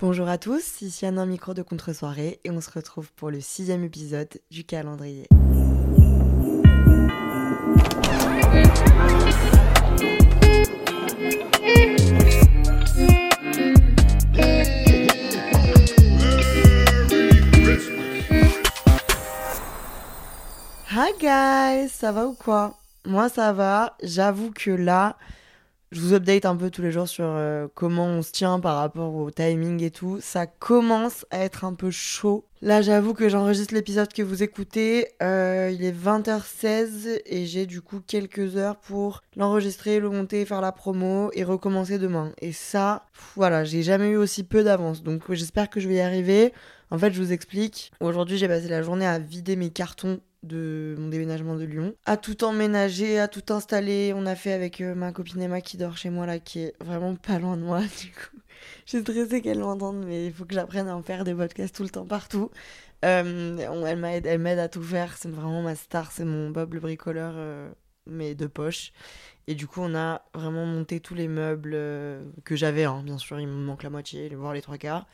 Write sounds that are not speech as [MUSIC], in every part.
Bonjour à tous, ici Anna Micro de Contre-soirée et on se retrouve pour le sixième épisode du calendrier. Hi guys, ça va ou quoi? Moi ça va, j'avoue que là, je vous update un peu tous les jours sur euh, comment on se tient par rapport au timing et tout. Ça commence à être un peu chaud. Là j'avoue que j'enregistre l'épisode que vous écoutez, euh, il est 20h16 et j'ai du coup quelques heures pour l'enregistrer, le monter, faire la promo et recommencer demain. Et ça, voilà, j'ai jamais eu aussi peu d'avance, donc j'espère que je vais y arriver. En fait, je vous explique. Aujourd'hui, j'ai passé la journée à vider mes cartons de mon déménagement de Lyon, à tout emménager, à tout installer. On a fait avec euh, ma copine Emma qui dort chez moi là, qui est vraiment pas loin de moi. [LAUGHS] Du coup, j'ai stressé qu'elle m'entende, mais il faut que j'apprenne à en faire des podcasts tout le temps partout. Euh, elle m'aide, elle m'aide à tout faire. C'est vraiment ma star, c'est mon Bob le bricoleur, euh, mais de poche. Et du coup, on a vraiment monté tous les meubles que j'avais. Hein. Bien sûr, il me manque la moitié, voire les trois quarts.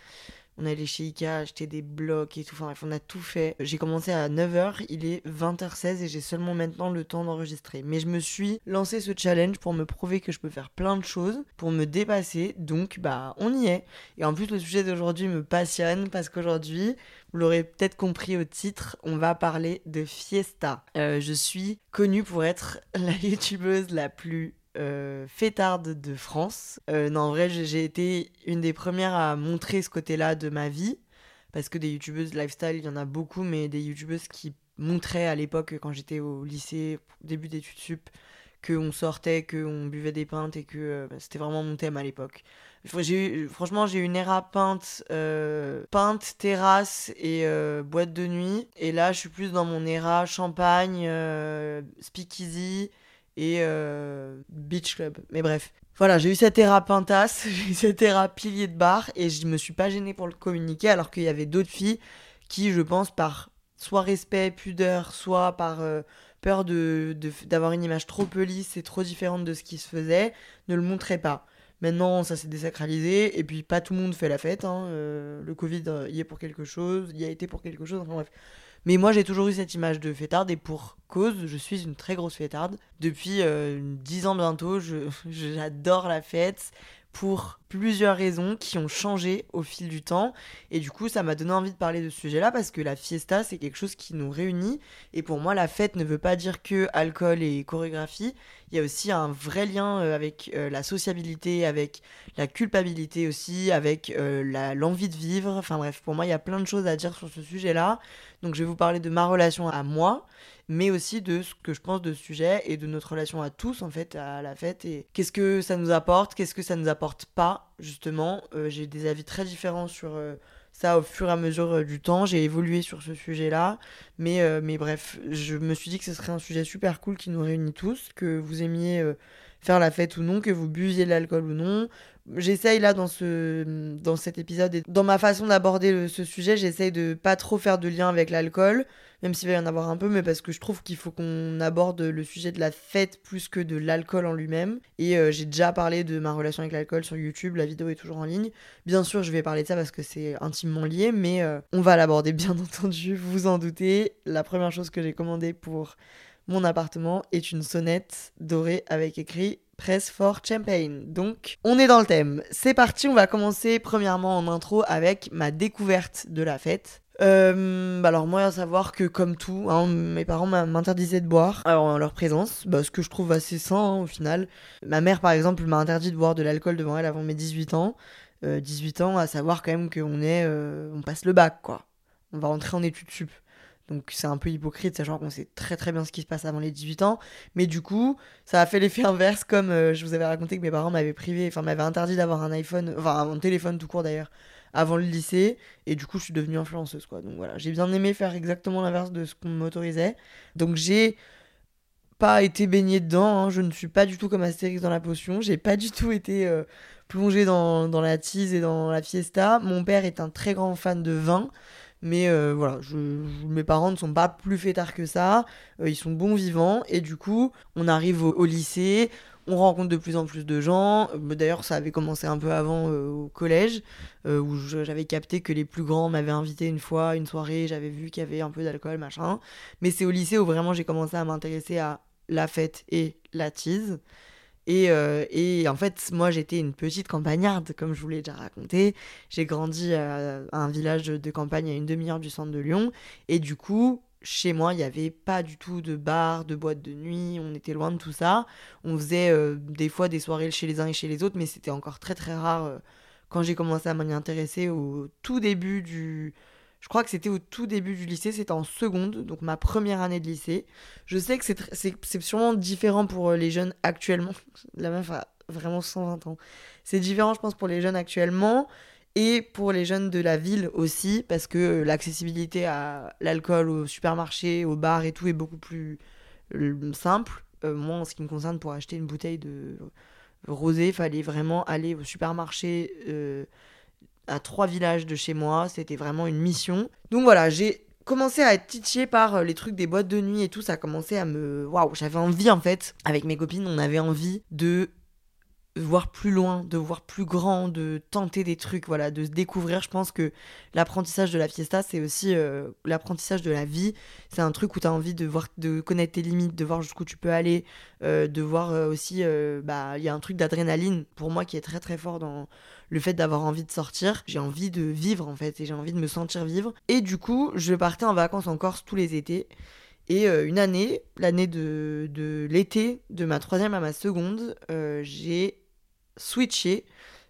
On allé chez Ikea acheter des blocs et tout. Enfin bref, on a tout fait. J'ai commencé à 9h, il est 20h16 et j'ai seulement maintenant le temps d'enregistrer. Mais je me suis lancé ce challenge pour me prouver que je peux faire plein de choses, pour me dépasser. Donc bah on y est. Et en plus le sujet d'aujourd'hui me passionne parce qu'aujourd'hui, vous l'aurez peut-être compris au titre, on va parler de Fiesta. Euh, je suis connue pour être la youtubeuse la plus euh, fêtarde de France. Euh, non, en vrai, j'ai été une des premières à montrer ce côté-là de ma vie. Parce que des youtubeuses lifestyle, il y en a beaucoup, mais des youtubeuses qui montraient à l'époque, quand j'étais au lycée, début d'études sup, qu'on sortait, qu'on buvait des pintes et que euh, bah, c'était vraiment mon thème à l'époque. Franchement, j'ai eu une era peinte, euh, peinte, terrasse et boîte de nuit. Et là, je suis plus dans mon era champagne, speakeasy et euh, Beach Club. Mais bref. Voilà, j'ai eu cette era pintasse, [LAUGHS] j'ai eu cette era pilier de bar et je me suis pas gênée pour le communiquer alors qu'il y avait d'autres filles qui, je pense, par soit respect, pudeur, soit par euh, peur de, d'avoir une image trop lisse et trop différente de ce qui se faisait, ne le montraient pas. Maintenant, ça s'est désacralisé et puis pas tout le monde fait la fête. Hein. Euh, le Covid y est pour quelque chose, y a été pour quelque chose. Enfin bref, mais moi, j'ai toujours eu cette image de fêtarde et pour cause, je suis une très grosse fêtarde. Depuis euh, 10 ans bientôt, [LAUGHS] j'adore la fête pour plusieurs raisons qui ont changé au fil du temps. Et du coup, ça m'a donné envie de parler de ce sujet-là parce que la fiesta, c'est quelque chose qui nous réunit. Et pour moi, la fête ne veut pas dire que alcool et chorégraphie. Il y a aussi un vrai lien euh, avec euh, la sociabilité, avec la culpabilité aussi, avec euh, l'envie de vivre. Enfin bref, pour moi, il y a plein de choses à dire sur ce sujet-là. Donc je vais vous parler de ma relation à moi mais aussi de ce que je pense de ce sujet et de notre relation à tous en fait à la fête et qu'est-ce que ça nous apporte, qu'est-ce que ça nous apporte pas justement. Euh, j'ai des avis très différents sur euh, ça au fur et à mesure euh, du temps. J'ai évolué sur ce sujet-là, mais, mais bref, je me suis dit que ce serait un sujet super cool qui nous réunit tous, que vous aimiez faire la fête ou non, que vous buviez de l'alcool ou non. J'essaye là dans, ce, dans cet épisode et dans ma façon d'aborder ce sujet, j'essaye de pas trop faire de lien avec l'alcool, même s'il va y en avoir un peu, mais parce que je trouve qu'il faut qu'on aborde le sujet de la fête plus que de l'alcool en lui-même. Et euh, j'ai déjà parlé de ma relation avec l'alcool sur YouTube, la vidéo est toujours en ligne. Bien sûr, je vais parler de ça parce que c'est intimement lié, mais euh, on va l'aborder [LAUGHS] bien entendu, vous vous en doutez. La première chose que j'ai commandée pour mon appartement est une sonnette dorée avec écrit Press for Champagne. Donc, on est dans le thème. C'est parti, on va commencer premièrement en intro avec ma découverte de la fête. Euh, bah alors moi à savoir que comme tout, hein, mes parents m'interdisaient de boire alors, en leur présence, bah, ce que je trouve assez sain hein, au final. Ma mère par exemple m'a interdit de boire de l'alcool devant elle avant mes 18 ans. 18 euh, ans à savoir quand même qu'on est, euh, on passe le bac quoi. On va rentrer en études sup. Donc c'est un peu hypocrite, sachant qu'on sait très très bien ce qui se passe avant les 18 ans. Mais du coup, ça a fait l'effet inverse, comme euh, je vous avais raconté que mes parents m'avaient privé, enfin m'avaient interdit d'avoir un iPhone, enfin un téléphone tout court d'ailleurs, avant le lycée. Et du coup, je suis devenue influenceuse, quoi. Donc voilà, j'ai bien aimé faire exactement l'inverse de ce qu'on m'autorisait. Donc j'ai pas été baignée dedans, hein. je ne suis pas du tout comme Astérix dans la potion, j'ai pas du tout été euh, plongée dans, dans la tease et dans la fiesta. Mon père est un très grand fan de vin. Mais euh, voilà, mes parents ne sont pas plus fêtards que ça. Euh, ils sont bons vivants. Et du coup, on arrive au, lycée. On rencontre de plus en plus de gens. Euh, d'ailleurs, ça avait commencé un peu avant au collège, où j'avais capté que les plus grands m'avaient invité une fois, une soirée. J'avais vu qu'il y avait un peu d'alcool, machin. Mais c'est au lycée où vraiment j'ai commencé à m'intéresser à la fête et la tease. Euh, et, en fait, moi, j'étais une petite campagnarde, comme je vous l'ai déjà raconté. J'ai grandi à un village de campagne à une demi-heure du centre de Lyon. Et du coup, chez moi, il n'y avait pas du tout de bar, de boîte de nuit. On était loin de tout ça. On faisait euh, des fois des soirées chez les uns et chez les autres, mais c'était encore très très rare euh, quand j'ai commencé à m'y intéresser au tout début du je crois que c'était au tout début du lycée, c'était en seconde, donc ma première année de lycée. Je sais que c'est sûrement différent pour euh, les jeunes actuellement. [LAUGHS] La meuf a vraiment 120 ans. C'est différent, je pense, pour les jeunes actuellement et pour les jeunes de la ville aussi, parce que euh, l'accessibilité à l'alcool, au supermarché, au bar et tout est beaucoup plus euh, simple. moi, en ce qui me concerne, pour acheter une bouteille de rosé, il fallait vraiment aller au supermarché à trois villages de chez moi. C'était vraiment une mission. Donc voilà, j'ai commencé à être titillée par euh, les trucs des boîtes de nuit et tout. Ça a commencé à me. Waouh, j'avais envie en fait. Avec mes copines, on avait envie de voir plus loin, de voir plus grand, de tenter des trucs, voilà, de se découvrir. Je pense que l'apprentissage de la fiesta, c'est aussi euh, l'apprentissage de la vie. C'est un truc où tu as envie de voir, de connaître tes limites, de voir jusqu'où tu peux aller, euh, de voir aussi, bah, il y a un truc d'adrénaline pour moi qui est très très fort dans le fait d'avoir envie de sortir. J'ai envie de vivre en fait et j'ai envie de me sentir vivre. Et du coup, je partais en vacances en Corse tous les étés. Et euh, une année, l'année de, de l'été, de ma troisième à ma seconde, euh, j'ai switché.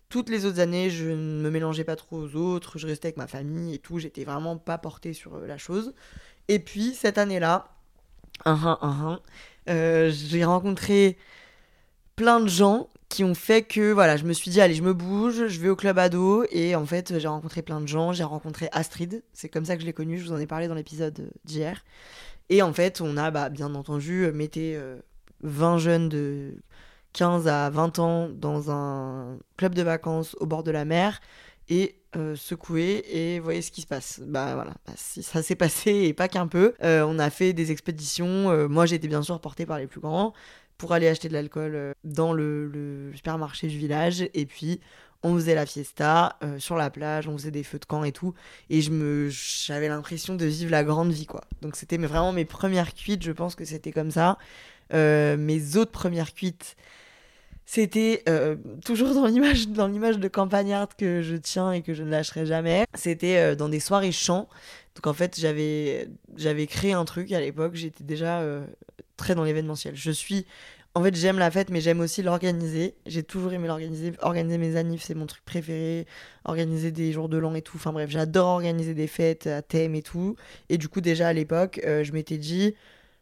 Toutes les autres années, je ne me mélangeais pas trop aux autres, je restais avec ma famille et tout, j'étais vraiment pas portée sur euh, la chose. Et puis, cette année-là, j'ai rencontré plein de gens qui ont fait que voilà, je me suis dit allez, je me bouge, je vais au club ado et en fait, j'ai rencontré plein de gens, j'ai rencontré Astrid, c'est comme ça que je l'ai connue, je vous en ai parlé dans l'épisode d'hier. Et en fait, on a bah, bien entendu mettez 20 jeunes de 15 à 20 ans dans un club de vacances au bord de la mer et euh, secouer et voyez ce qui se passe. Bah voilà, bah, si ça s'est [LAUGHS] passé et pas qu'un peu. Euh, on a fait des expéditions. Euh, moi j'étais bien sûr portée par les plus grands pour aller acheter de l'alcool euh, dans le, supermarché du village. Et puis, on faisait la fiesta euh, sur la plage, on faisait des feux de camp et tout. Et je me, j'avais l'impression de vivre la grande vie, quoi. Donc, c'était vraiment mes premières cuites, je pense que c'était comme ça. Euh, mes autres premières cuites, c'était toujours dans l'image dans l'image de campagnarde que je tiens et que je ne lâcherai jamais. C'était dans des soirées chants. Donc en fait, j'avais j'avais créé un truc à l'époque, j'étais déjà très dans l'événementiel. Je suis. En fait, j'aime la fête, mais j'aime aussi l'organiser. J'ai toujours aimé l'organiser. Organiser mes annives, c'est mon truc préféré. Organiser des jours de l'an et tout. Enfin bref, j'adore organiser des fêtes à thème et tout. Et du coup, déjà à l'époque, euh, je m'étais dit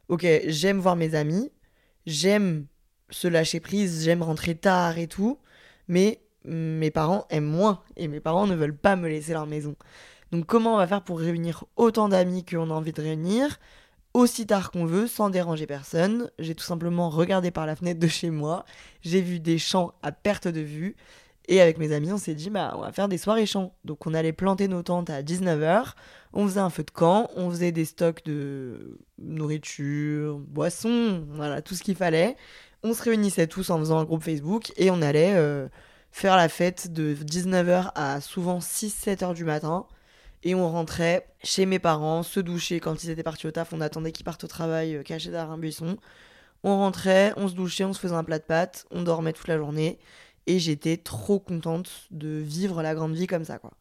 Ok, j'aime voir mes amis. J'aime se lâcher prise. J'aime rentrer tard et tout. Mais mes parents aiment moins. Et mes parents ne veulent pas me laisser leur maison. Donc, comment on va faire pour réunir autant d'amis qu'on a envie de réunir? Aussi tard qu'on veut, sans déranger personne. J'ai tout simplement regardé par la fenêtre de chez moi, j'ai vu des champs à perte de vue, et avec mes amis, on s'est dit, bah, on va faire des soirées champs. Donc on allait planter nos tentes à 19h, on faisait un feu de camp, on faisait des stocks de nourriture, boissons, voilà, tout ce qu'il fallait. On se réunissait tous en faisant un groupe Facebook, et on allait euh, faire la fête de 19h à souvent 6-7h du matin et on rentrait chez mes parents, se doucher quand ils étaient partis au taf. On attendait qu'ils partent au travail, euh, cachés derrière un buisson. On rentrait, on se douchait, on se faisait un plat de pâtes, on dormait toute la journée. Et j'étais trop contente de vivre la grande vie comme ça, quoi.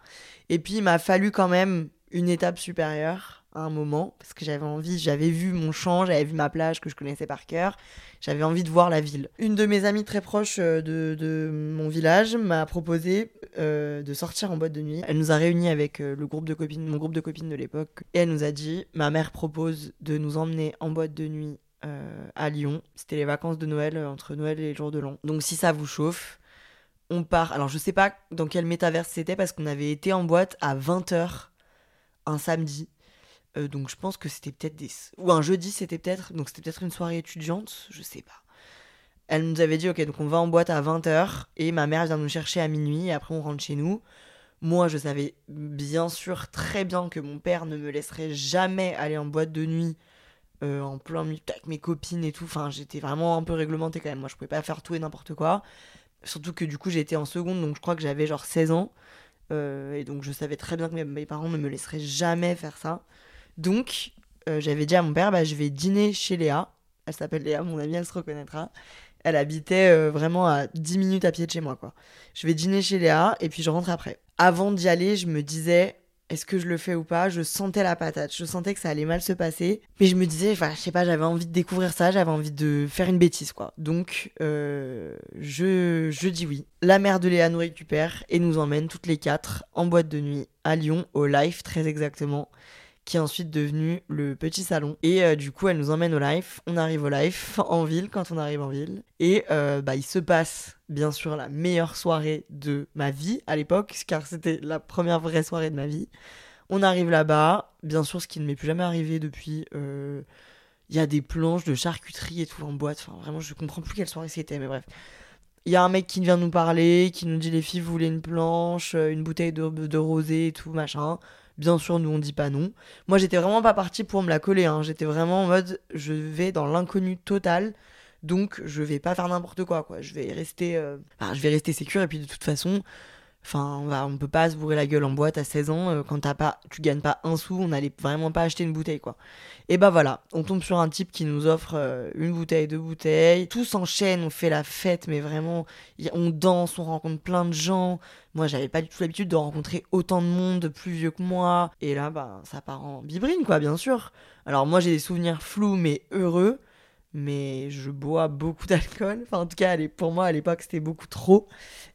Et puis, il m'a fallu quand même une étape supérieure à un moment, parce que j'avais envie, j'avais vu mon champ, j'avais vu ma plage que je connaissais par cœur, j'avais envie de voir la ville. Une de mes amies très proches euh, de, mon village m'a proposé euh, de sortir en boîte de nuit. Elle nous a réunis avec euh, le groupe de copines, mon groupe de copines de l'époque, et elle nous a dit ma mère propose de nous emmener en boîte de nuit à Lyon. C'était les vacances de Noël entre Noël et le jour de l'an. Donc si ça vous chauffe, on part. Alors je sais pas dans quel métaverse c'était parce qu'on avait été en boîte à 20h un samedi. Donc je pense que c'était peut-être des ou un jeudi c'était peut-être donc c'était peut-être une soirée étudiante, je sais pas. Elle nous avait dit, ok, donc on va en boîte à 20h et ma mère vient nous chercher à minuit et après on rentre chez nous. Moi, je savais bien sûr très bien que mon père ne me laisserait jamais aller en boîte de nuit euh, en plein milieu avec mes copines et tout. Enfin, j'étais vraiment un peu réglementée quand même. Moi, je pouvais pas faire tout et n'importe quoi. Surtout que du coup, j'étais en seconde, donc je crois que j'avais genre 16 ans. Euh, et donc, je savais très bien que mes, parents ne me laisseraient jamais faire ça. Donc, euh, j'avais dit à mon père, bah, je vais dîner chez Léa. Elle s'appelle Léa, mon amie, elle se reconnaîtra. Elle habitait euh, vraiment à 10 minutes à pied de chez moi, quoi. Je vais dîner chez Léa et puis je rentre après. Avant d'y aller, je me disais, est-ce que je le fais ou pas? Je sentais la patate, je sentais que ça allait mal se passer. Mais je me disais, je sais pas, j'avais envie de découvrir ça, j'avais envie de faire une bêtise, quoi. Donc, euh, je, je dis oui. La mère de Léa nous récupère et nous emmène toutes les quatre en boîte de nuit à Lyon, au live très exactement qui est ensuite devenu le petit salon. Et euh, du coup, elle nous emmène au live. On arrive au live [LAUGHS] en ville quand on arrive en ville. Et euh, bah, il se passe, bien sûr, la meilleure soirée de ma vie à l'époque, car c'était la première vraie soirée de ma vie. On arrive là-bas, bien sûr, ce qui ne m'est plus jamais arrivé depuis. Euh, il y a des planches de charcuterie et tout en boîte. Enfin, vraiment, je comprends plus quelle soirée c'était, mais bref. Il y a un mec qui vient nous parler, qui nous dit les filles, vous voulez une planche, une bouteille de, de rosé et tout, machin. Bien sûr, nous on dit pas non. Moi, j'étais vraiment pas partie pour me la coller. Hein. J'étais vraiment en mode, je vais dans l'inconnu total. Donc, je vais pas faire n'importe quoi, quoi. Je vais rester, euh, je vais rester sécure. Et puis, de toute façon, Enfin, on, va, on peut pas se bourrer la gueule en boîte à 16 ans euh, quand t'as pas, tu gagnes pas un sou, on n'allait vraiment pas acheter une bouteille quoi. Et bah voilà, on tombe sur un type qui nous offre euh, une bouteille, deux bouteilles, tout s'enchaîne, on fait la fête, mais vraiment, on danse, on rencontre plein de gens. Moi, j'avais pas du tout l'habitude de rencontrer autant de monde plus vieux que moi. Et là, bah, ça part en bibrine quoi, bien sûr. Alors moi, j'ai des souvenirs flous mais heureux mais je bois beaucoup [LAUGHS] d'alcool. Enfin, en tout cas, pour moi, à l'époque, c'était beaucoup trop.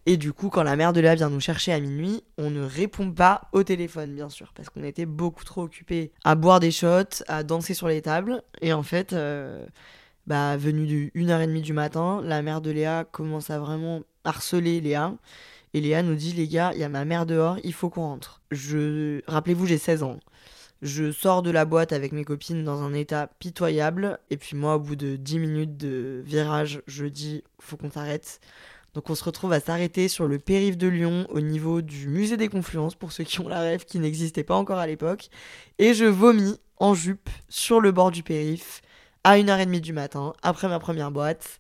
Et du coup, quand la mère de Léa vient nous chercher à minuit, on ne répond pas au téléphone, bien sûr, parce qu'on était beaucoup trop occupés à boire des shots, à danser sur les tables. Et en fait, euh, bah, venue du 1h30 du matin, la mère de Léa commence à vraiment harceler Léa. Et Léa nous dit, les gars, il y a ma mère dehors, il faut qu'on rentre. Je... Rappelez-vous, j'ai 16 ans. Je sors de la boîte avec mes copines dans un état pitoyable. Et puis moi, au bout de 10 minutes de virage, je dis faut qu'on s'arrête. Donc on se retrouve à s'arrêter sur le périph' de Lyon au niveau du musée des confluences pour ceux qui ont la rêve qui n'existait pas encore à l'époque. Et je vomis en jupe sur le bord du périph' à 1h30 du matin après ma première boîte.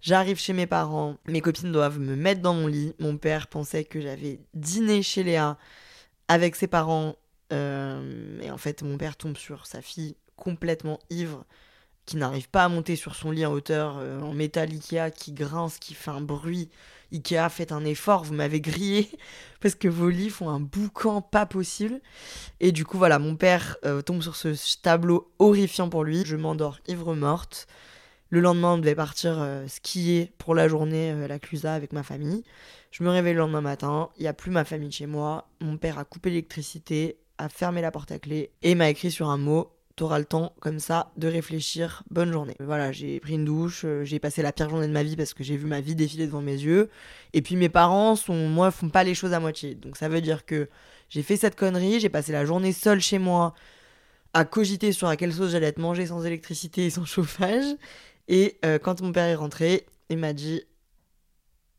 J'arrive chez mes parents, mes copines doivent me mettre dans mon lit. Mon père pensait que j'avais dîné chez Léa avec ses parents et en fait, mon père tombe sur sa fille complètement ivre, qui n'arrive pas à monter sur son lit en hauteur, euh, en métal Ikea, qui grince, qui fait un bruit. Ikea, faites un effort, vous m'avez grillé, [LAUGHS] parce que vos lits font un boucan pas possible. Et du coup, voilà, mon père euh, tombe sur ce tableau horrifiant pour lui. Je m'endors ivre morte. Le lendemain, on devait partir skier pour la journée à la Clusa avec ma famille. Je me réveille le lendemain matin, il n'y a plus ma famille chez moi. Mon père a coupé l'électricité, a fermé la porte à clé et m'a écrit sur un mot T'auras le temps comme ça de réfléchir. Bonne journée. Voilà, j'ai pris une douche, euh, j'ai passé la pire journée de ma vie parce que j'ai vu ma vie défiler devant mes yeux. Et puis mes parents sont, moi, font pas les choses à moitié. Donc ça veut dire que j'ai fait cette connerie, j'ai passé la journée seule chez moi à cogiter sur à quelle sauce j'allais être mangée sans électricité et sans [LAUGHS] chauffage. Et euh, quand mon père est rentré, il m'a dit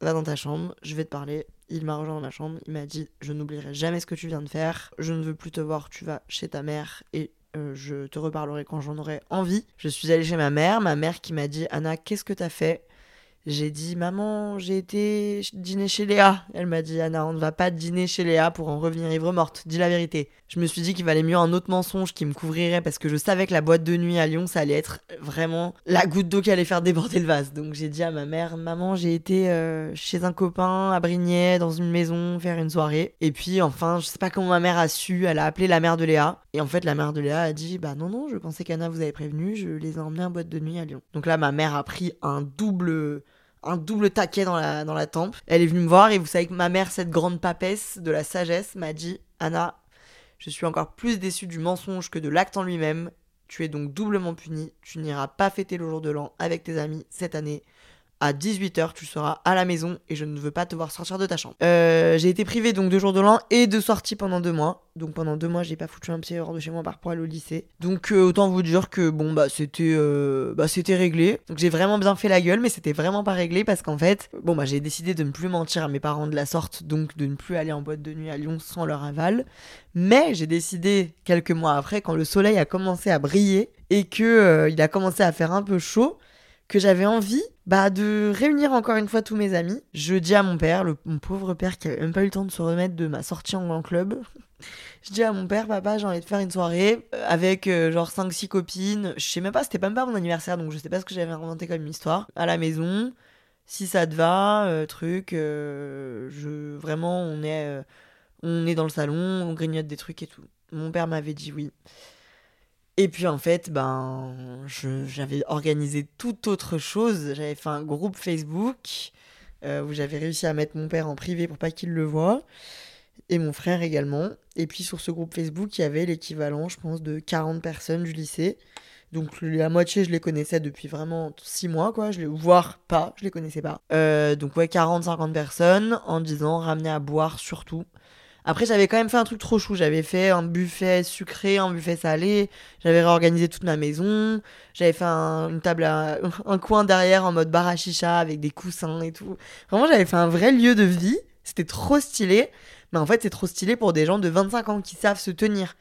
Va dans ta chambre, je vais te parler, il m'a rejoint dans ma chambre, il m'a dit Je n'oublierai jamais ce que tu viens de faire, je ne veux plus te voir, tu vas chez ta mère et euh, je te reparlerai quand j'en aurai envie. Je suis allée chez ma mère, ma mère qui m'a dit Anna, qu'est-ce que t'as fait? J'ai dit, maman, j'ai été dîner chez Léa. Elle m'a dit, Anna, on ne va pas dîner chez Léa pour en revenir ivre morte. Dis la vérité. Je me suis dit qu'il valait mieux un autre mensonge qui me couvrirait parce que je savais que la boîte de nuit à Lyon, ça allait être vraiment la goutte d'eau qui allait faire déborder le vase. Donc j'ai dit à ma mère, maman, j'ai été euh, chez un copain à Brignais, dans une maison, faire une soirée. Et puis enfin, je sais pas comment ma mère a su, elle a appelé la mère de Léa. Et en fait, la mère de Léa a dit, bah non, non, je pensais qu'Anna vous avait prévenu, je les ai emmenés en boîte de nuit à Lyon. Donc là, ma mère a pris un double un double taquet dans la, dans la tempe. Elle est venue me voir et vous savez que ma mère, cette grande papesse de la sagesse, m'a dit Anna, je suis encore plus déçue du mensonge que de l'acte en lui-même. Tu es donc doublement punie. Tu n'iras pas fêter le jour de l'an avec tes amis cette année à 18h, tu seras à la maison et je ne veux pas te voir sortir de ta chambre. Euh, j'ai été privée donc de jours de l'an et de sortie pendant deux mois. Donc pendant deux mois, j'ai pas foutu un pied hors de chez moi par aller au lycée. Donc euh, autant vous dire que bon bah c'était euh, bah c'était réglé. Donc j'ai vraiment bien fait la gueule, mais c'était vraiment pas réglé parce qu'en fait, bon bah j'ai décidé de ne plus mentir à mes parents de la sorte, donc de ne plus aller en boîte de nuit à Lyon sans leur aval. Mais j'ai décidé quelques mois après, quand le soleil a commencé à briller et que il a commencé à faire un peu chaud que j'avais envie bah, de réunir encore une fois tous mes amis. Je dis à mon père, le, mon pauvre père qui avait même pas eu le temps de se remettre de ma sortie en grand club. je dis à mon père, papa, j'ai envie de faire une soirée euh, avec euh, genre 5-6 copines. Je sais même pas, c'était même pas mon anniversaire, donc je sais pas ce que j'avais inventé comme histoire. À la maison, si ça te va, euh, truc, je vraiment, on est, on est dans le salon, on grignote des trucs et tout. Mon père m'avait dit oui. Et puis en fait, ben, j'avais organisé tout autre chose. J'avais fait un groupe Facebook euh, où j'avais réussi à mettre mon père en privé pour pas qu'il le voie. Et mon frère également. Et puis sur ce groupe Facebook, il y avait l'équivalent, je pense, de 40 personnes du lycée. Donc la moitié, je les connaissais depuis vraiment 6 mois, quoi. Je les, voire pas, je les connaissais pas. Euh, donc ouais, 40-50 personnes en disant ramener à boire surtout. Après, j'avais quand même fait un truc trop chou. J'avais fait un buffet sucré, un buffet salé. J'avais réorganisé toute ma maison. J'avais fait un, une table, [LAUGHS] un coin derrière en mode bar à chicha avec des coussins et tout. Vraiment, j'avais fait un vrai lieu de vie. C'était trop stylé. Mais en fait, c'est trop stylé pour des gens de 25 ans qui savent se tenir.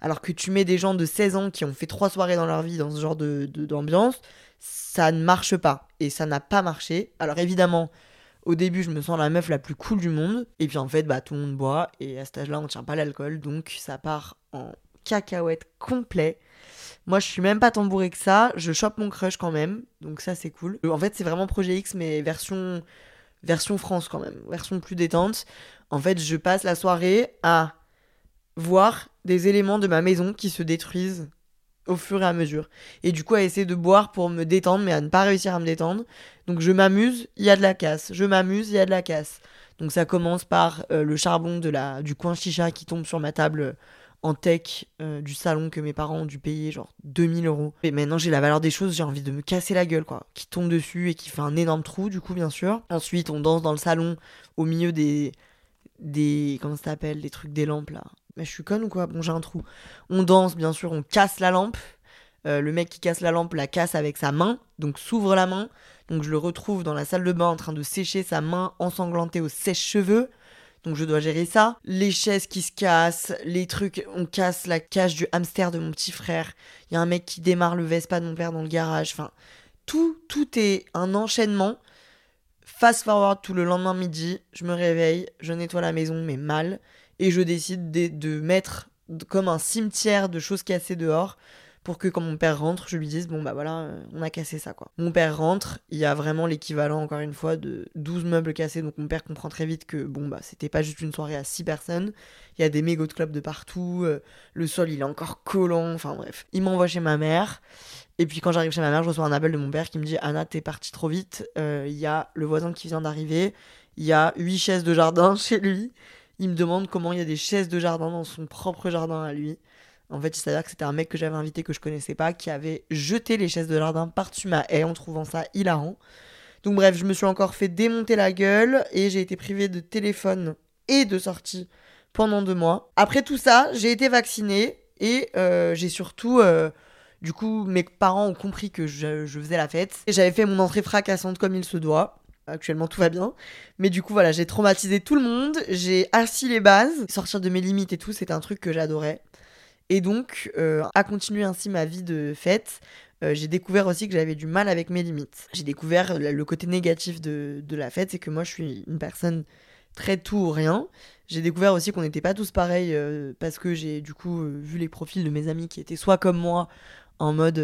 Alors que tu mets des gens de 16 ans qui ont fait trois soirées dans leur vie dans ce genre de d'ambiance, ça ne marche pas. Et ça n'a pas marché. Alors évidemment, au début, je me sens la meuf la plus cool du monde. Et puis en fait, bah, tout le monde boit. Et à cet âge-là, on tient pas l'alcool. Donc ça part en cacahuète complet. Moi, je suis même pas tambouré que ça. Je chope mon crush quand même. Donc ça, c'est cool. En fait, c'est vraiment Projet X, mais version, version France quand même. Version plus détente. En fait, je passe la soirée à voir des éléments de ma maison qui se détruisent au fur et à mesure. Et du coup, à essayer de boire pour me détendre, mais à ne pas réussir à me détendre. Donc je m'amuse, il y a de la casse. Je m'amuse, il y a de la casse. Donc ça commence par euh, le charbon de la, du coin chicha qui tombe sur ma table euh, en tech euh, du salon que mes parents ont dû payer genre 2000 euros. Et maintenant j'ai la valeur des choses, j'ai envie de me casser la gueule quoi. Qui tombe dessus et qui fait un énorme trou du coup bien sûr. Ensuite on danse dans le salon au milieu des... des comment ça s'appelle Les trucs des lampes là. Mais je suis conne ou quoi? Bon j'ai un trou. On danse bien sûr, on casse la lampe. le mec qui casse la lampe la casse avec sa main, donc s'ouvre la main. Donc je le retrouve dans la salle de bain en train de sécher sa main ensanglantée au sèche-cheveux. Donc je dois gérer ça. Les chaises qui se cassent, les trucs, on casse la cage du hamster de mon petit frère. Il y a un mec qui démarre le Vespa de mon père dans le garage. Enfin, tout, tout est un enchaînement. Fast forward tout le lendemain midi, je me réveille, je nettoie la maison mais mal et je décide de, mettre comme un cimetière de choses cassées dehors pour que quand mon père rentre, je lui dise bon bah voilà, euh, on a cassé ça quoi. Mon père rentre, il y a vraiment l'équivalent encore une fois de 12 meubles cassés, donc mon père comprend très vite que bon bah c'était pas juste une soirée à 6 personnes, il y a des mégots de club de partout, euh, le sol il est encore collant, enfin bref. Il m'envoie chez ma mère, et puis quand j'arrive chez ma mère, je reçois un appel de mon père qui me dit Anna t'es partie trop vite, euh, il y a le voisin qui vient d'arriver, il y a 8 chaises de jardin [LAUGHS] chez lui, il me demande comment il y a des chaises de jardin dans son propre jardin à lui. En fait, il s'avère que c'était un mec que j'avais invité que je connaissais pas qui avait jeté les chaises de jardin par-dessus ma haie en trouvant ça hilarant. Donc bref, je me suis encore fait démonter la gueule et j'ai été privée de téléphone et de sortie pendant deux mois. Après tout ça, j'ai été vaccinée et euh, j'ai surtout... Euh, du coup, mes parents ont compris que je, je faisais la fête. Et j'avais fait mon entrée fracassante comme il se doit. Actuellement, tout va bien. Mais du coup, voilà, j'ai traumatisé tout le monde. J'ai assis les bases. Sortir de mes limites et tout, c'était un truc que j'adorais. Et donc, euh, à continuer ainsi ma vie de fête, euh, j'ai découvert aussi que j'avais du mal avec mes limites. J'ai découvert le côté négatif de, la fête, c'est que moi je suis une personne très tout ou rien. J'ai découvert aussi qu'on n'était pas tous pareils euh, parce que j'ai du coup vu les profils de mes amis qui étaient soit comme moi en mode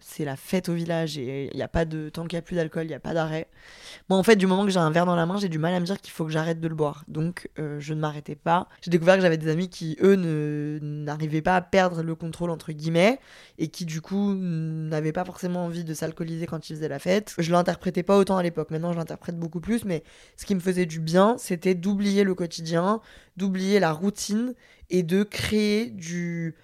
c'est la fête au village et il n'y a pas de tant qu'il n'y a plus d'alcool, il n'y a pas d'arrêt. Moi, en fait, du moment que j'ai un verre dans la main, j'ai du mal à me dire qu'il faut que j'arrête de le boire. Donc, euh, je ne m'arrêtais pas. J'ai découvert que j'avais des amis qui, eux, n'arrivaient pas à perdre le contrôle, entre guillemets, et qui, du coup, n'avaient pas forcément envie de s'alcooliser quand ils faisaient la fête. Je l'interprétais pas autant à l'époque. Maintenant, je l'interprète beaucoup plus, mais ce qui me faisait du bien, c'était d'oublier le quotidien, d'oublier la routine et de créer du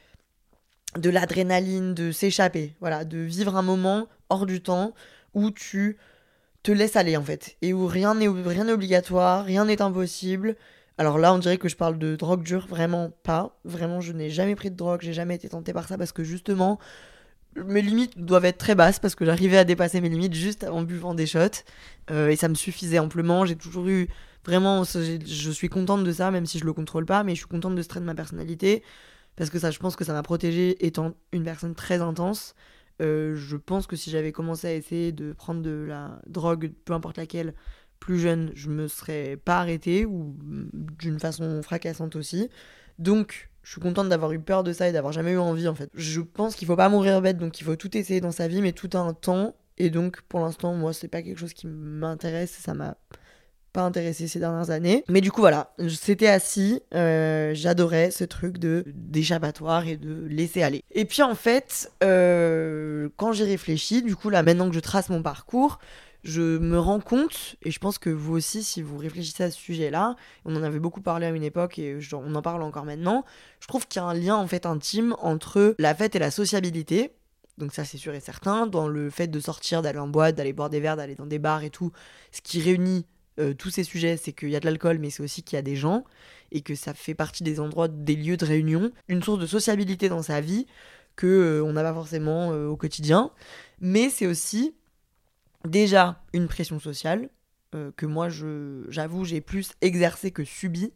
de l'adrénaline, de s'échapper, voilà, de vivre un moment hors du temps où tu te laisses aller en fait et où rien n'est rien obligatoire, rien n'est impossible. Alors là, on dirait que je parle de drogue dure, vraiment pas. Vraiment, je n'ai jamais pris de drogue, j'ai jamais été tentée par ça parce que justement, mes limites doivent être très basses parce que j'arrivais à dépasser mes limites juste en buvant des shots euh, et ça me suffisait amplement. J'ai toujours eu vraiment, je suis contente de ça, même si je le contrôle pas, mais je suis contente de ce trait de ma personnalité parce que ça, je pense que ça m'a protégée étant une personne très intense. Euh, je pense que si j'avais commencé à essayer de prendre de la drogue, peu importe laquelle, plus jeune, je me serais pas arrêtée ou d'une façon fracassante aussi. Donc, je suis contente d'avoir eu peur de ça et d'avoir jamais eu envie en fait. Je pense qu'il faut pas mourir bête, donc il faut tout essayer dans sa vie, mais tout a un temps. Et donc, pour l'instant, moi, c'est pas quelque chose qui m'intéresse. Ça m'a pas intéressé ces dernières années. Mais du coup, voilà, c'était assis, euh, j'adorais ce truc de d'échappatoire et de laisser aller. Et puis en fait, euh, quand j'y réfléchis, du coup, là, maintenant que je trace mon parcours, je me rends compte, et je pense que vous aussi, si vous réfléchissez à ce sujet-là, on en avait beaucoup parlé à une époque et on en parle encore maintenant, je trouve qu'il y a un lien en fait intime entre la fête et la sociabilité. Donc ça c'est sûr et certain, dans le fait de sortir, d'aller en boîte, d'aller boire des verres, d'aller dans des bars et tout, ce qui réunit euh, tous ces sujets, c'est qu'il y a de l'alcool, mais c'est aussi qu'il y a des gens, et que ça fait partie des endroits, des lieux de réunion, une source de sociabilité dans sa vie que euh, on n'a pas forcément euh, au quotidien. Mais c'est aussi déjà une pression sociale que moi, j'avoue, j'ai plus exercé que subi.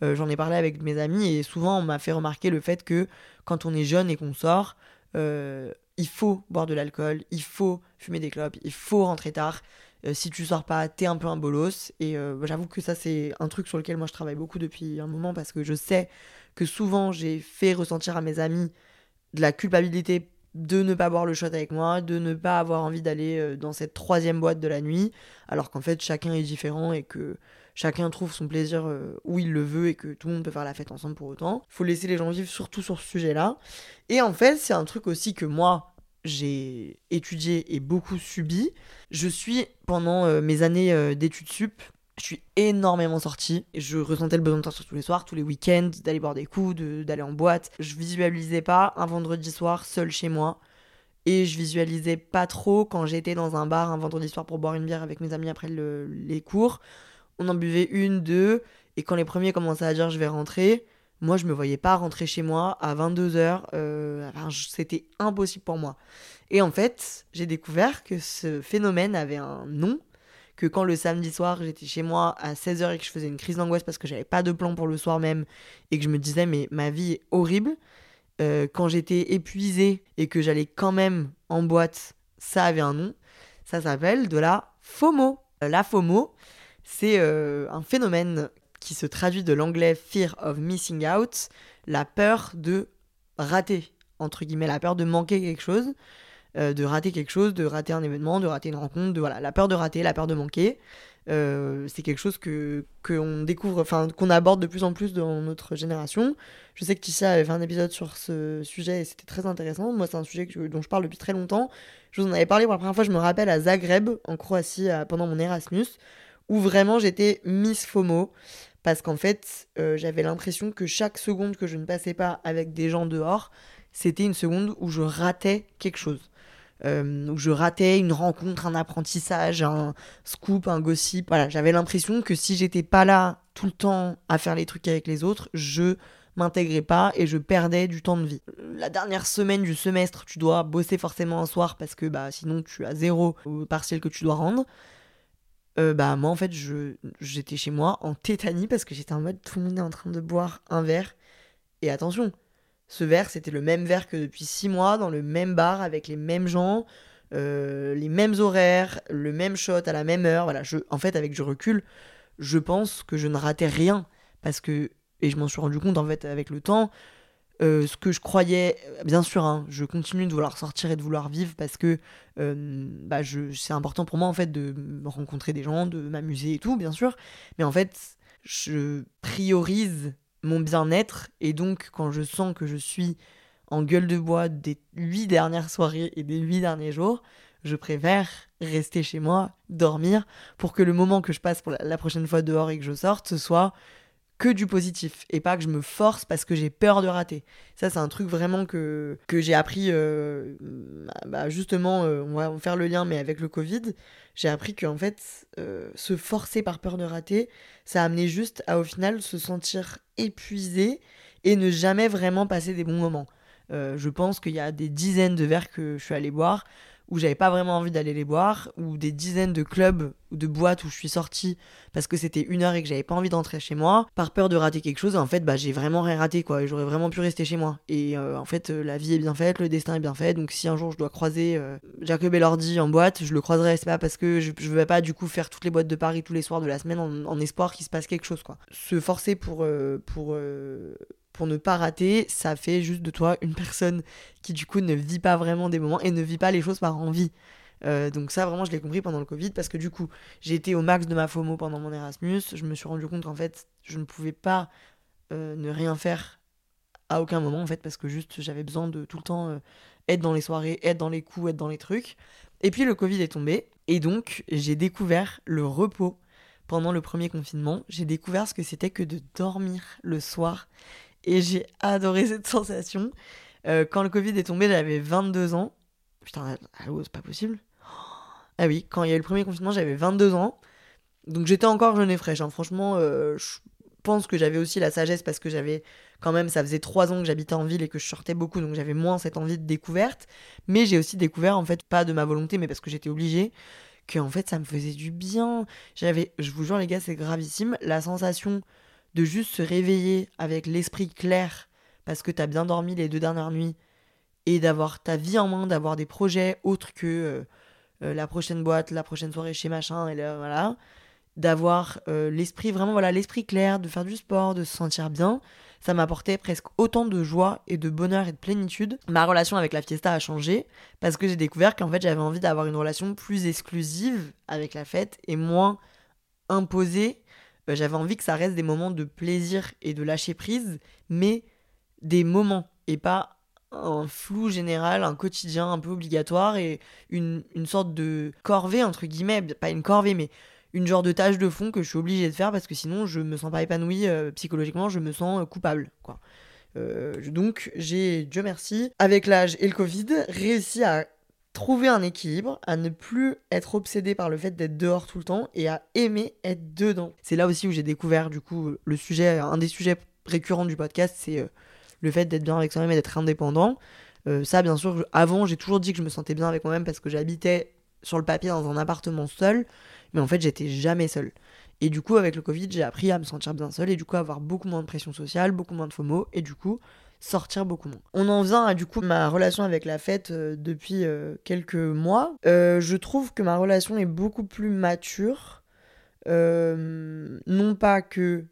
J'en ai parlé avec mes amis et souvent on m'a fait remarquer le fait que quand on est jeune et qu'on sort, il faut boire de l'alcool, il faut fumer des clopes, il faut rentrer tard, si tu sors pas, t'es un peu un bolos. Et euh, j'avoue que ça, c'est un truc sur lequel moi je travaille beaucoup depuis un moment parce que je sais que souvent j'ai fait ressentir à mes amis de la culpabilité de ne pas boire le shot avec moi, de ne pas avoir envie d'aller euh, dans cette troisième boîte de la nuit, alors qu'en fait chacun est différent et que chacun trouve son plaisir où il le veut et que tout le monde peut faire la fête ensemble pour autant. Faut laisser les gens vivre surtout sur ce sujet-là. Et en fait, c'est un truc aussi que moi, j'ai étudié et beaucoup subi. Je suis, pendant euh, mes années euh, d'études sup, je suis énormément sortie. Je ressentais le besoin de sortir tous les soirs, tous les week-ends, d'aller boire des coups, d'aller en boîte. Je visualisais pas un vendredi soir seul chez moi. Et je visualisais pas trop quand j'étais dans un bar un vendredi soir pour boire une bière avec mes amis après les cours. On en buvait une, deux. Et quand les premiers commençaient à dire je vais rentrer, moi, je me voyais pas rentrer chez moi à 22h. Euh, c'était impossible pour moi. Et en fait, j'ai découvert que ce phénomène avait un nom. Que quand le samedi soir, j'étais chez moi à 16h et que je faisais une crise d'angoisse parce que j'avais pas de plan pour le soir même et que je me disais, mais ma vie est horrible. Euh, quand j'étais épuisée et que j'allais quand même en boîte, ça avait un nom. Ça s'appelle de la FOMO. Euh, la FOMO, c'est un phénomène qui se traduit de l'anglais Fear of Missing Out, la peur de rater, entre guillemets, la peur de manquer quelque chose, euh, de rater quelque chose, de rater un événement, de rater une rencontre, de voilà, la peur de rater, la peur de manquer. Euh, c'est quelque chose que qu'on découvre, enfin qu'on aborde de plus en plus dans notre génération. Je sais que Tisha avait fait un épisode sur ce sujet et c'était très intéressant. Moi, c'est un sujet dont je parle depuis très longtemps. Je vous en avais parlé pour la première fois, je me rappelle, à Zagreb, en Croatie, pendant mon Erasmus, où vraiment j'étais Miss FOMO parce qu'en fait, euh, j'avais l'impression que chaque seconde que je ne passais pas avec des gens dehors, c'était une seconde où je ratais quelque chose. Euh, où je ratais une rencontre, un apprentissage, un scoop, un gossip. Voilà, j'avais l'impression que si j'étais pas là tout le temps à faire les trucs avec les autres, je m'intégrais pas et je perdais du temps de vie. La dernière semaine du semestre, tu dois bosser forcément un soir parce que bah sinon tu as zéro au partiel que tu dois rendre. Euh, bah moi en fait je j'étais chez moi en tétanie parce que j'étais en mode tout le monde est en train de boire un verre. Et attention ce verre c'était le même verre que depuis six mois dans le même bar avec les mêmes gens euh, les mêmes horaires le même shot à la même heure. Voilà je en fait avec du recul je pense que je ne ratais rien. Parce que et je m'en suis rendu compte en fait avec le temps euh, ce que je croyais, bien sûr, hein, je continue de vouloir sortir et de vouloir vivre parce que euh, bah c'est important pour moi en fait de rencontrer des gens, de m'amuser et tout, bien sûr. Mais en fait, je priorise mon bien-être et donc quand je sens que je suis en gueule de bois des huit dernières soirées et des huit derniers jours, je préfère rester chez moi, dormir, pour que le moment que je passe pour la prochaine fois dehors et que je sorte, ce soit que du positif et pas que je me force parce que j'ai peur de rater. Ça, c'est un truc vraiment que, que j'ai appris, euh, bah, justement, euh, on va faire le lien, mais avec le Covid, j'ai appris qu'en fait, euh, se forcer par peur de rater, ça a amené juste à au final se sentir épuisé et ne jamais vraiment passer des bons moments. je pense qu'il y a des dizaines de verres que je suis allé boire où j'avais pas vraiment envie d'aller les boire, ou des dizaines de clubs ou de boîtes où je suis sortie parce que c'était une heure et que j'avais pas envie d'entrer chez moi, par peur de rater quelque chose, en fait, bah j'ai vraiment rien raté quoi, j'aurais vraiment pu rester chez moi. Et euh, en fait, euh, la vie est bien faite, le destin est bien fait, donc si un jour je dois croiser euh, Jacob Elordi en boîte, je le croiserai, c'est pas parce que je, je vais pas du coup faire toutes les boîtes de Paris tous les soirs de la semaine en, en espoir qu'il se passe quelque chose quoi. Se forcer pour, pour pour ne pas rater, ça fait juste de toi une personne qui du coup ne vit pas vraiment des moments et ne vit pas les choses par envie. Euh, donc ça vraiment je l'ai compris pendant le Covid parce que du coup j'ai été au max de ma FOMO pendant mon Erasmus, je me suis rendu compte qu'en fait je ne pouvais pas euh, ne rien faire à aucun moment en fait parce que juste j'avais besoin de tout le temps euh, être dans les soirées, être dans les coups, être dans les trucs. Et puis le Covid est tombé et donc j'ai découvert le repos pendant le premier confinement. J'ai découvert ce que c'était que de dormir le soir et j'ai adoré cette sensation. Euh, quand le Covid est tombé, j'avais 22 ans. Putain, allô, c'est pas possible. Ah oui, quand il y a eu le premier confinement, j'avais 22 ans. Donc j'étais encore jeune et fraîche. Hein. Franchement, euh, je pense que j'avais aussi la sagesse parce que j'avais quand même, ça faisait 3 ans que j'habitais en ville et que je sortais beaucoup, donc j'avais moins cette envie de découverte. Mais j'ai aussi découvert, en fait, pas de ma volonté, mais parce que j'étais obligée, que en fait ça me faisait du bien. J'avais, je vous jure les gars, c'est gravissime, la sensation de juste se réveiller avec l'esprit clair parce que t'as bien dormi les deux dernières nuits et d'avoir ta vie en main, d'avoir des projets autres que euh, euh, la prochaine boîte, la prochaine soirée chez machin, et là, voilà, d'avoir euh, l'esprit vraiment voilà l'esprit clair, de faire du sport, de se sentir bien, ça m'apportait presque autant de joie et de bonheur et de plénitude. Ma relation avec la fiesta a changé parce que j'ai découvert qu'en fait j'avais envie d'avoir une relation plus exclusive avec la fête et moins imposée euh, j'avais envie que ça reste des moments de plaisir et de lâcher prise, mais des moments et pas un flou général, un quotidien un peu obligatoire et une, sorte de corvée, entre guillemets, pas une corvée, mais une genre de tâche de fond que je suis obligée de faire parce que sinon je me sens pas épanouie euh, psychologiquement, je me sens euh, coupable, quoi. donc j'ai, Dieu merci, avec l'âge et le Covid, réussi à trouver un équilibre, à ne plus être obsédé par le fait d'être dehors tout le temps et à aimer être dedans. C'est là aussi où j'ai découvert du coup le sujet, un des sujets récurrents du podcast, c'est euh, le fait d'être bien avec soi-même et d'être indépendant. Euh, ça, bien sûr, avant, j'ai toujours dit que je me sentais bien avec moi-même parce que j'habitais sur le papier dans un appartement seul, mais en fait, j'étais jamais seul. Et du coup, avec le Covid, j'ai appris à me sentir bien seul et du coup, avoir beaucoup moins de pression sociale, beaucoup moins de FOMO et du coup, sortir beaucoup moins. On en vient à du coup ma relation avec la fête euh, depuis euh, quelques mois. Euh, je trouve que ma relation est beaucoup plus mature. non pas que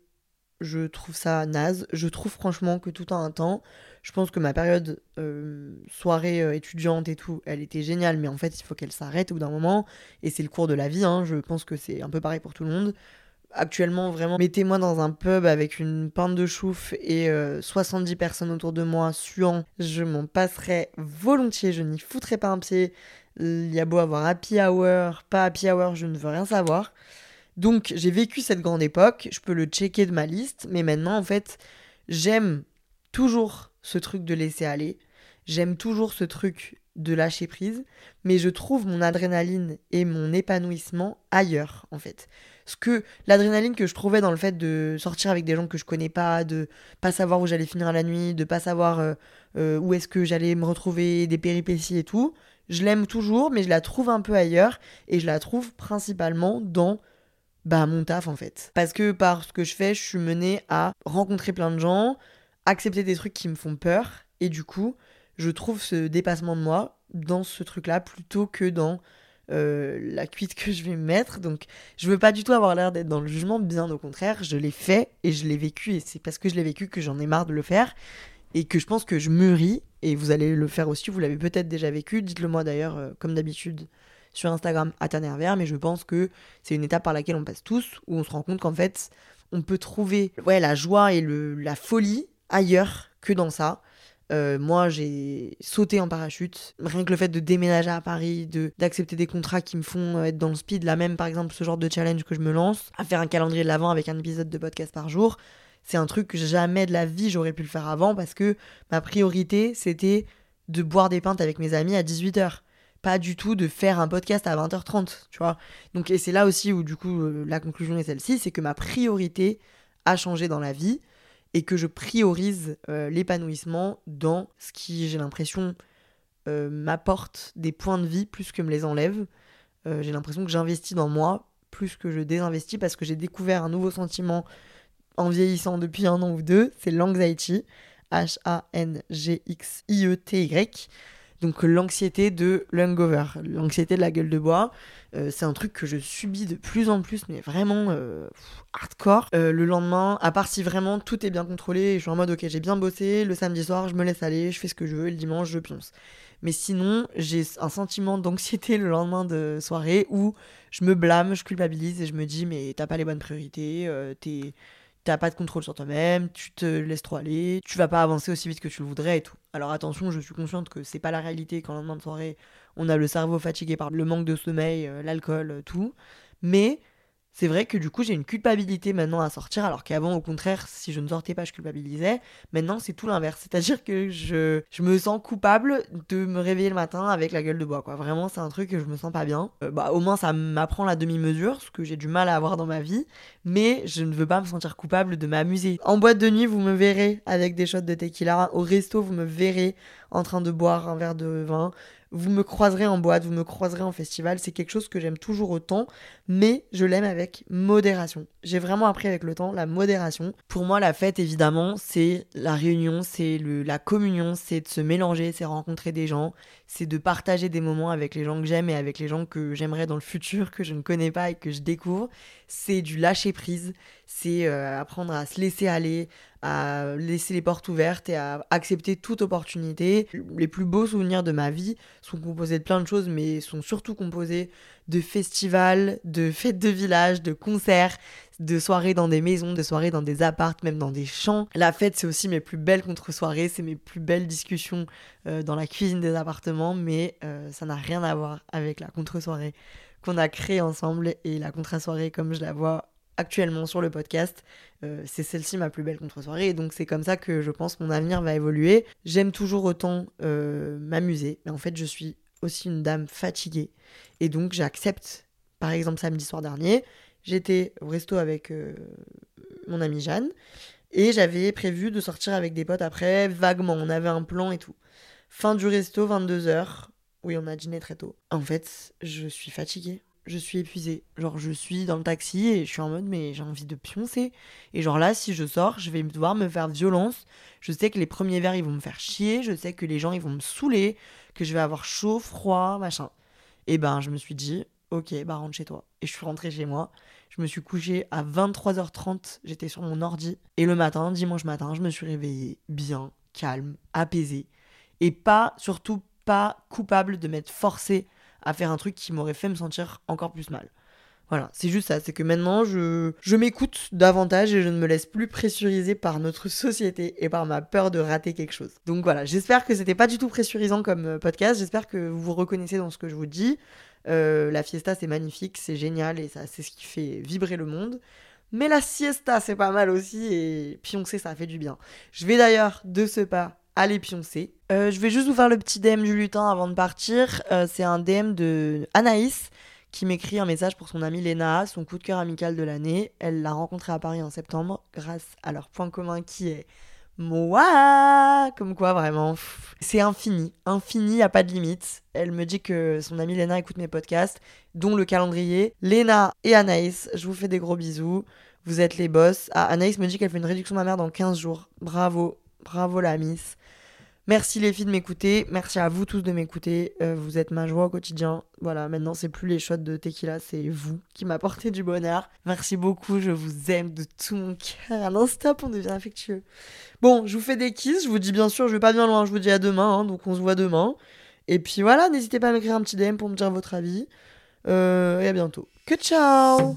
je trouve ça naze, je trouve franchement que tout a un temps. Je pense que ma période soirée étudiante et tout, elle était géniale, mais en fait il faut qu'elle s'arrête au bout d'un moment. Et c'est le cours de la vie, hein. je pense que c'est un peu pareil pour tout le monde actuellement vraiment mettez-moi dans un pub avec une pinte de chouf et 70 euh, personnes autour de moi suant, je m'en passerais volontiers, je n'y foutrais pas un pied. Il y a beau avoir happy hour, pas happy hour, je ne veux rien savoir. Donc j'ai vécu cette grande époque, je peux le checker de ma liste, mais maintenant en fait, j'aime toujours ce truc de laisser aller. J'aime toujours ce truc de lâcher prise, mais je trouve mon adrénaline et mon épanouissement ailleurs en fait ce que l'adrénaline que je trouvais dans le fait de sortir avec des gens que je connais pas, de pas savoir où j'allais finir la nuit, de pas savoir euh, euh, où est-ce que j'allais me retrouver, des péripéties et tout, je l'aime toujours, mais je la trouve un peu ailleurs et je la trouve principalement dans bah mon taf en fait. Parce que par ce que je fais, je suis menée à rencontrer plein de gens, accepter des trucs qui me font peur et du coup, je trouve ce dépassement de moi dans ce truc-là plutôt que dans euh, la cuite que je vais me mettre. Donc, je veux pas du tout avoir l'air d'être dans le jugement, bien au contraire, je l'ai fait et je l'ai vécu et c'est parce que je l'ai vécu que j'en ai marre de le faire. et que je pense que je mûris, et vous allez le faire aussi, vous l'avez peut-être déjà vécu, dites-le moi d'ailleurs, euh, comme d'habitude, sur Instagram à Tanervers, mais je pense que c'est une étape par laquelle on passe tous, où on se rend compte qu'en fait, on peut trouver ouais, la joie et le, la folie ailleurs que dans ça. Euh, moi, j'ai sauté en parachute. Rien que le fait de déménager à Paris, de d'accepter des contrats qui me font euh, être dans le speed, là même par exemple ce genre de challenge que je me lance, à faire un calendrier de l'avant avec un épisode de podcast par jour, c'est un truc que jamais de la vie j'aurais pu le faire avant parce que ma priorité c'était de boire des pintes avec mes amis à 18h. Pas du tout de faire un podcast à 20h30, tu vois. Donc, et c'est là aussi où, du coup, euh, la conclusion est celle-ci c'est que ma priorité a changé dans la vie et que je priorise euh, l'épanouissement dans ce qui, j'ai l'impression, euh, m'apporte des points de vie plus que me les enlève. j'ai l'impression que j'investis dans moi plus que je désinvestis parce que j'ai découvert un nouveau sentiment en vieillissant depuis un an ou deux, c'est l'anxiety, H-A-N-G-X-I-E-T-Y. Donc l'anxiété de l'hangover, l'anxiété de la gueule de bois, euh, c'est un truc que je subis de plus en plus, mais vraiment euh, hardcore. Euh, le lendemain, à part si vraiment tout est bien contrôlé, je suis en mode ok j'ai bien bossé, le samedi soir je me laisse aller, je fais ce que je veux, et le dimanche je pionce. Mais sinon, j'ai un sentiment d'anxiété [LAUGHS] le lendemain de soirée où je me blâme, je culpabilise et je me dis mais t'as pas les bonnes priorités, t'es t'as pas de contrôle sur toi-même, tu te laisses trop aller, tu vas pas avancer aussi vite que tu le voudrais et tout. Alors attention, je suis consciente que c'est pas la réalité quand le lendemain de soirée, on a le cerveau fatigué par le manque de sommeil, euh, l'alcool, euh, tout. Mais c'est vrai que du coup j'ai une culpabilité maintenant à sortir alors qu'avant au contraire si je ne sortais pas je culpabilisais. Maintenant c'est tout l'inverse. C'est à dire que je, je me sens coupable de me réveiller le matin avec la gueule de bois quoi. Vraiment c'est un truc que je me sens pas bien. Euh, bah au moins ça m'apprend la demi-mesure ce que j'ai du mal à avoir dans ma vie. Mais je ne veux pas me sentir coupable de m'amuser. En boîte de nuit vous me verrez avec des shots de tequila. Au resto vous me verrez en train de boire un verre de vin vous me croiserez en boîte, vous me croiserez en festival, c'est quelque chose que j'aime toujours autant, mais je l'aime avec modération. J'ai vraiment appris avec le temps la modération. Pour moi, la fête, évidemment, c'est la réunion, c'est la communion, c'est de se mélanger, c'est rencontrer des gens, c'est de partager des moments avec les gens que j'aime et avec les gens que j'aimerais dans le futur, que je ne connais pas et que je découvre. C'est du lâcher prise, c'est euh, apprendre à se laisser aller, à laisser les portes ouvertes et à accepter toute opportunité. Les plus beaux souvenirs de ma vie sont composés de plein de choses, mais sont surtout composés de festivals, de fêtes de village, de concerts, de soirées dans des maisons, de soirées dans des appartes, même dans des champs. La fête, c'est aussi mes plus belles contre-soirées, c'est mes plus belles discussions euh, dans la cuisine des appartements, mais euh, ça n'a rien à voir avec la contre-soirée qu'on a créée ensemble et la contre-soirée comme je la vois actuellement sur le podcast. Euh, c'est celle-ci ma plus belle contre-soirée et donc c'est comme ça que je pense mon avenir va évoluer. J'aime toujours autant euh, m'amuser, mais en fait je suis aussi une dame fatiguée et donc j'accepte. Par exemple samedi soir dernier, j'étais au resto avec euh, mon amie Jeanne et j'avais prévu de sortir avec des potes après vaguement, on avait un plan et tout. Fin du resto 22h. Oui, on a dîné très tôt. En fait, je suis fatiguée je suis épuisée. Genre, je suis dans le taxi et je suis en mode, mais j'ai envie de pioncer. Et genre là, si je sors, je vais devoir me faire violence. Je sais que les premiers verres, ils vont me faire chier. Je sais que les gens, ils vont me saouler. Que je vais avoir chaud, froid, machin. Et ben, je me suis dit, ok, bah rentre chez toi. Et je suis rentrée chez moi. Je me suis couchée à 23h30. J'étais sur mon ordi. Et le matin, dimanche matin, je me suis réveillée bien, calme, apaisée. Et pas, surtout pas coupable de m'être forcée à faire un truc qui m'aurait fait me sentir encore plus mal. Voilà, c'est juste ça, c'est que maintenant je, je m'écoute davantage et je ne me laisse plus pressuriser par notre [LAUGHS] société et par ma peur de rater quelque chose. Donc voilà, j'espère que c'était pas du tout pressurisant comme euh, podcast, j'espère que vous vous reconnaissez dans ce que je vous dis. Euh, la fiesta c'est magnifique, c'est génial et ça c'est ce qui fait vibrer le monde. Mais la siesta c'est pas mal aussi et pioncer ça fait du bien. Je vais d'ailleurs de ce pas allez pioncer. Euh, je vais juste vous faire le petit DM du lutin avant de partir. Euh, c'est un DM de Anaïs qui m'écrit un message pour son amie Léna, son coup de cœur amical de l'année. Elle l'a rencontré à Paris en septembre grâce à leur point commun qui est moi. Comme quoi, vraiment, c'est infini. Infini, y a pas de limite. Elle me dit que son amie Léna écoute mes podcasts, dont le calendrier. Léna et Anaïs, je vous fais des gros bisous. Vous êtes les boss. Ah, Anaïs me dit qu'elle fait une réduction ma mère dans 15 jours. Bravo, bravo la miss. Merci les filles de m'écouter, merci à vous tous de m'écouter. Euh, vous êtes ma joie au quotidien. Voilà, maintenant c'est plus les shots de tequila, c'est vous qui m'apportez du bonheur. Merci beaucoup, je vous aime de tout mon cœur. À non-stop, on devient affectueux. Bon, je vous fais des kisses, je vous dis bien sûr, je vais pas bien loin, je vous dis à demain, hein, donc on se voit demain. Et puis voilà, n'hésitez pas à m'écrire un petit DM pour me dire votre avis. Euh, et à bientôt. Que ciao